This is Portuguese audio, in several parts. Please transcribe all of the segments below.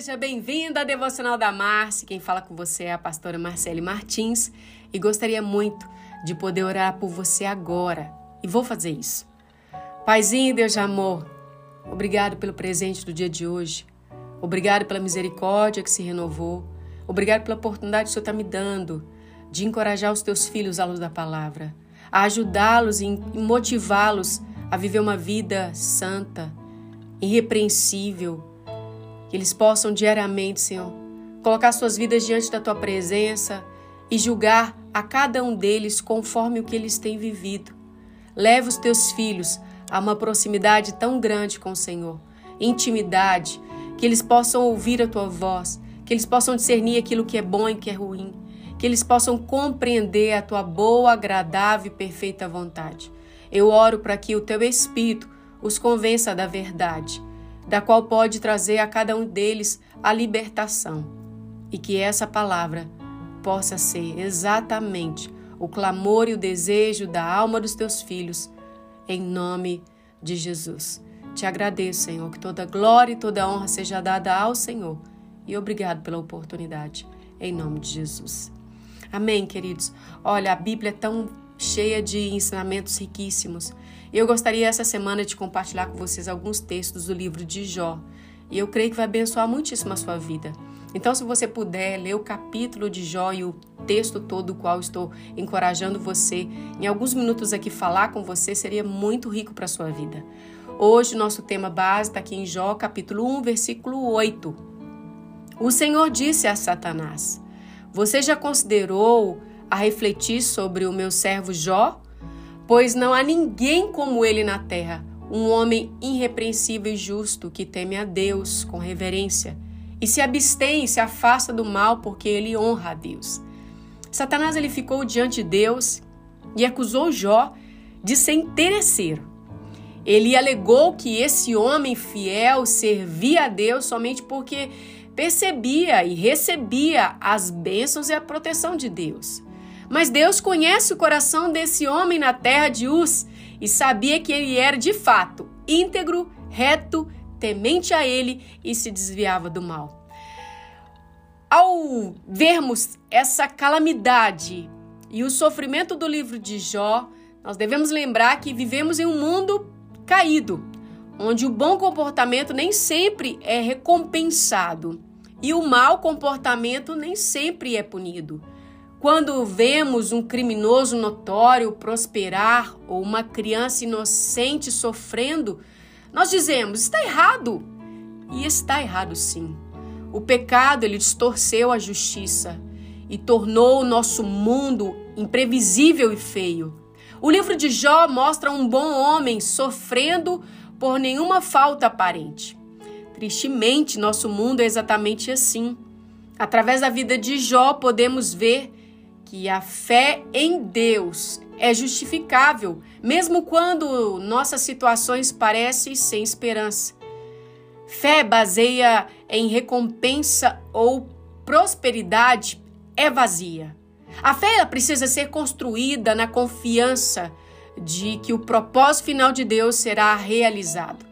seja bem-vinda à Devocional da Marci. Quem fala com você é a pastora Marcele Martins e gostaria muito de poder orar por você agora. E vou fazer isso. Paizinho, Deus de amor, obrigado pelo presente do dia de hoje. Obrigado pela misericórdia que se renovou. Obrigado pela oportunidade que o Senhor está me dando de encorajar os teus filhos à luz da palavra, a ajudá-los e motivá-los a viver uma vida santa, irrepreensível, que eles possam diariamente, Senhor, colocar suas vidas diante da tua presença e julgar a cada um deles conforme o que eles têm vivido. Leva os teus filhos a uma proximidade tão grande com o Senhor, intimidade, que eles possam ouvir a tua voz, que eles possam discernir aquilo que é bom e que é ruim, que eles possam compreender a tua boa, agradável e perfeita vontade. Eu oro para que o teu Espírito os convença da verdade da qual pode trazer a cada um deles a libertação, e que essa palavra possa ser exatamente o clamor e o desejo da alma dos teus filhos, em nome de Jesus. Te agradeço, Senhor, que toda glória e toda honra seja dada ao Senhor, e obrigado pela oportunidade, em nome de Jesus. Amém, queridos. Olha, a Bíblia é tão cheia de ensinamentos riquíssimos. Eu gostaria essa semana de compartilhar com vocês alguns textos do livro de Jó. E eu creio que vai abençoar muitíssimo a sua vida. Então, se você puder ler o capítulo de Jó e o texto todo, o qual estou encorajando você em alguns minutos aqui falar com você, seria muito rico para a sua vida. Hoje, nosso tema base está aqui em Jó, capítulo 1, versículo 8. O Senhor disse a Satanás: Você já considerou a refletir sobre o meu servo Jó? Pois não há ninguém como ele na terra, um homem irrepreensível e justo que teme a Deus com reverência e se abstém e se afasta do mal porque ele honra a Deus. Satanás ele ficou diante de Deus e acusou Jó de ser interesseiro. Ele alegou que esse homem fiel servia a Deus somente porque percebia e recebia as bênçãos e a proteção de Deus. Mas Deus conhece o coração desse homem na terra de Uz e sabia que ele era de fato íntegro, reto, temente a ele e se desviava do mal. Ao vermos essa calamidade e o sofrimento do livro de Jó, nós devemos lembrar que vivemos em um mundo caído, onde o bom comportamento nem sempre é recompensado e o mau comportamento nem sempre é punido. Quando vemos um criminoso notório prosperar ou uma criança inocente sofrendo, nós dizemos: está errado. E está errado sim. O pecado ele distorceu a justiça e tornou o nosso mundo imprevisível e feio. O livro de Jó mostra um bom homem sofrendo por nenhuma falta aparente. Tristemente, nosso mundo é exatamente assim. Através da vida de Jó, podemos ver que a fé em Deus é justificável, mesmo quando nossas situações parecem sem esperança. Fé baseia em recompensa ou prosperidade é vazia. A fé precisa ser construída na confiança de que o propósito final de Deus será realizado.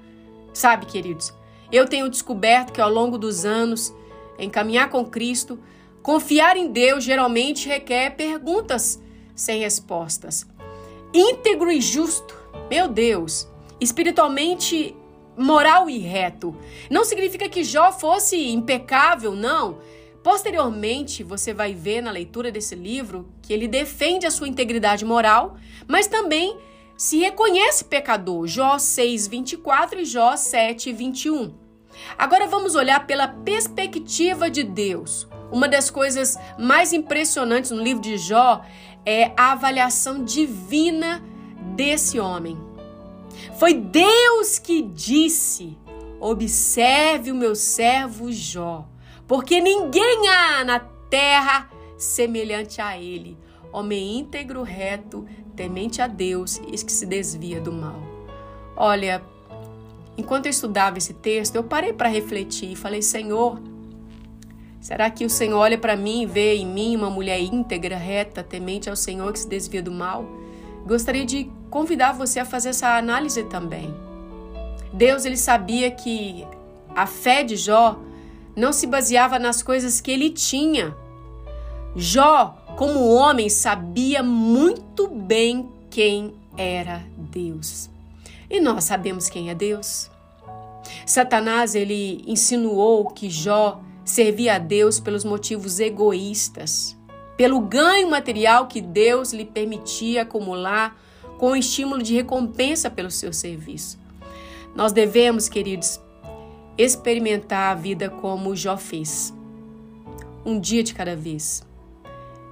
Sabe, queridos, eu tenho descoberto que ao longo dos anos, em caminhar com Cristo, Confiar em Deus geralmente requer perguntas sem respostas. Íntegro e justo, meu Deus, espiritualmente moral e reto. Não significa que Jó fosse impecável, não. Posteriormente, você vai ver na leitura desse livro que ele defende a sua integridade moral, mas também se reconhece pecador. Jó 6, 24 e Jó 7, 21. Agora vamos olhar pela perspectiva de Deus. Uma das coisas mais impressionantes no livro de Jó é a avaliação divina desse homem. Foi Deus que disse: Observe o meu servo Jó, porque ninguém há na terra semelhante a ele, homem íntegro, reto, temente a Deus e que se desvia do mal. Olha, enquanto eu estudava esse texto, eu parei para refletir e falei: Senhor, Será que o Senhor olha para mim e vê em mim uma mulher íntegra, reta, temente ao Senhor que se desvia do mal? Gostaria de convidar você a fazer essa análise também. Deus ele sabia que a fé de Jó não se baseava nas coisas que ele tinha. Jó, como homem, sabia muito bem quem era Deus. E nós sabemos quem é Deus. Satanás ele insinuou que Jó servia a Deus pelos motivos egoístas, pelo ganho material que Deus lhe permitia acumular com o estímulo de recompensa pelo seu serviço. Nós devemos, queridos, experimentar a vida como Jó fez, um dia de cada vez,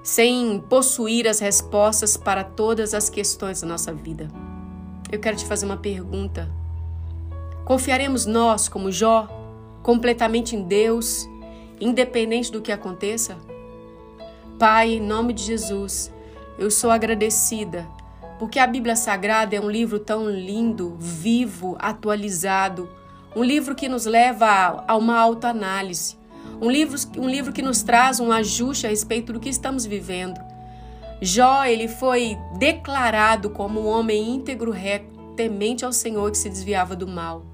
sem possuir as respostas para todas as questões da nossa vida. Eu quero te fazer uma pergunta. Confiaremos nós, como Jó, completamente em Deus, independente do que aconteça? Pai, em nome de Jesus, eu sou agradecida porque a Bíblia Sagrada é um livro tão lindo, vivo, atualizado, um livro que nos leva a uma autoanálise, um livro, um livro que nos traz um ajuste a respeito do que estamos vivendo. Jó, ele foi declarado como um homem íntegro, reto, temente ao Senhor que se desviava do mal.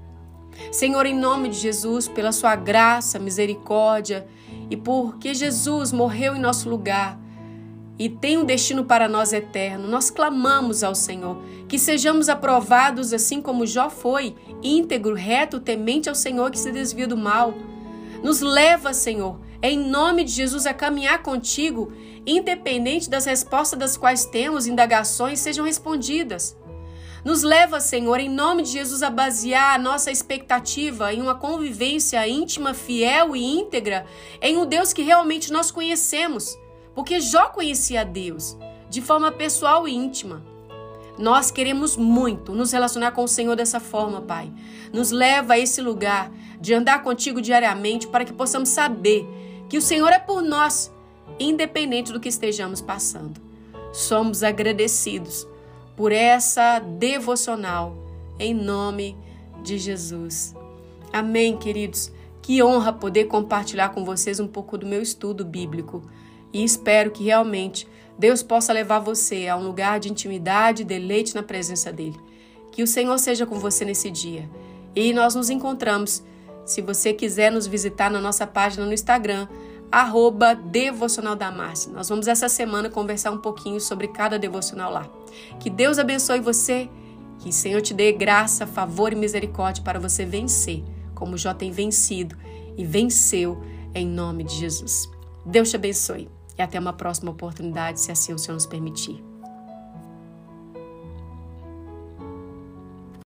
Senhor, em nome de Jesus, pela sua graça, misericórdia e porque Jesus morreu em nosso lugar e tem um destino para nós eterno, nós clamamos ao Senhor que sejamos aprovados assim como Jó foi, íntegro, reto, temente ao Senhor que se desvia do mal. Nos leva, Senhor, em nome de Jesus, a caminhar contigo, independente das respostas das quais temos, indagações sejam respondidas. Nos leva, Senhor, em nome de Jesus, a basear a nossa expectativa em uma convivência íntima, fiel e íntegra em um Deus que realmente nós conhecemos, porque Jó conhecia Deus de forma pessoal e íntima. Nós queremos muito nos relacionar com o Senhor dessa forma, Pai. Nos leva a esse lugar de andar contigo diariamente para que possamos saber que o Senhor é por nós, independente do que estejamos passando. Somos agradecidos por essa devocional, em nome de Jesus. Amém, queridos. Que honra poder compartilhar com vocês um pouco do meu estudo bíblico e espero que realmente Deus possa levar você a um lugar de intimidade e deleite na presença dele. Que o Senhor seja com você nesse dia. E nós nos encontramos. Se você quiser nos visitar na nossa página no Instagram, arroba Devocional da Márcia. Nós vamos essa semana conversar um pouquinho sobre cada devocional lá. Que Deus abençoe você, que o Senhor te dê graça, favor e misericórdia para você vencer, como Jó tem vencido e venceu em nome de Jesus. Deus te abençoe e até uma próxima oportunidade, se assim o Senhor nos permitir.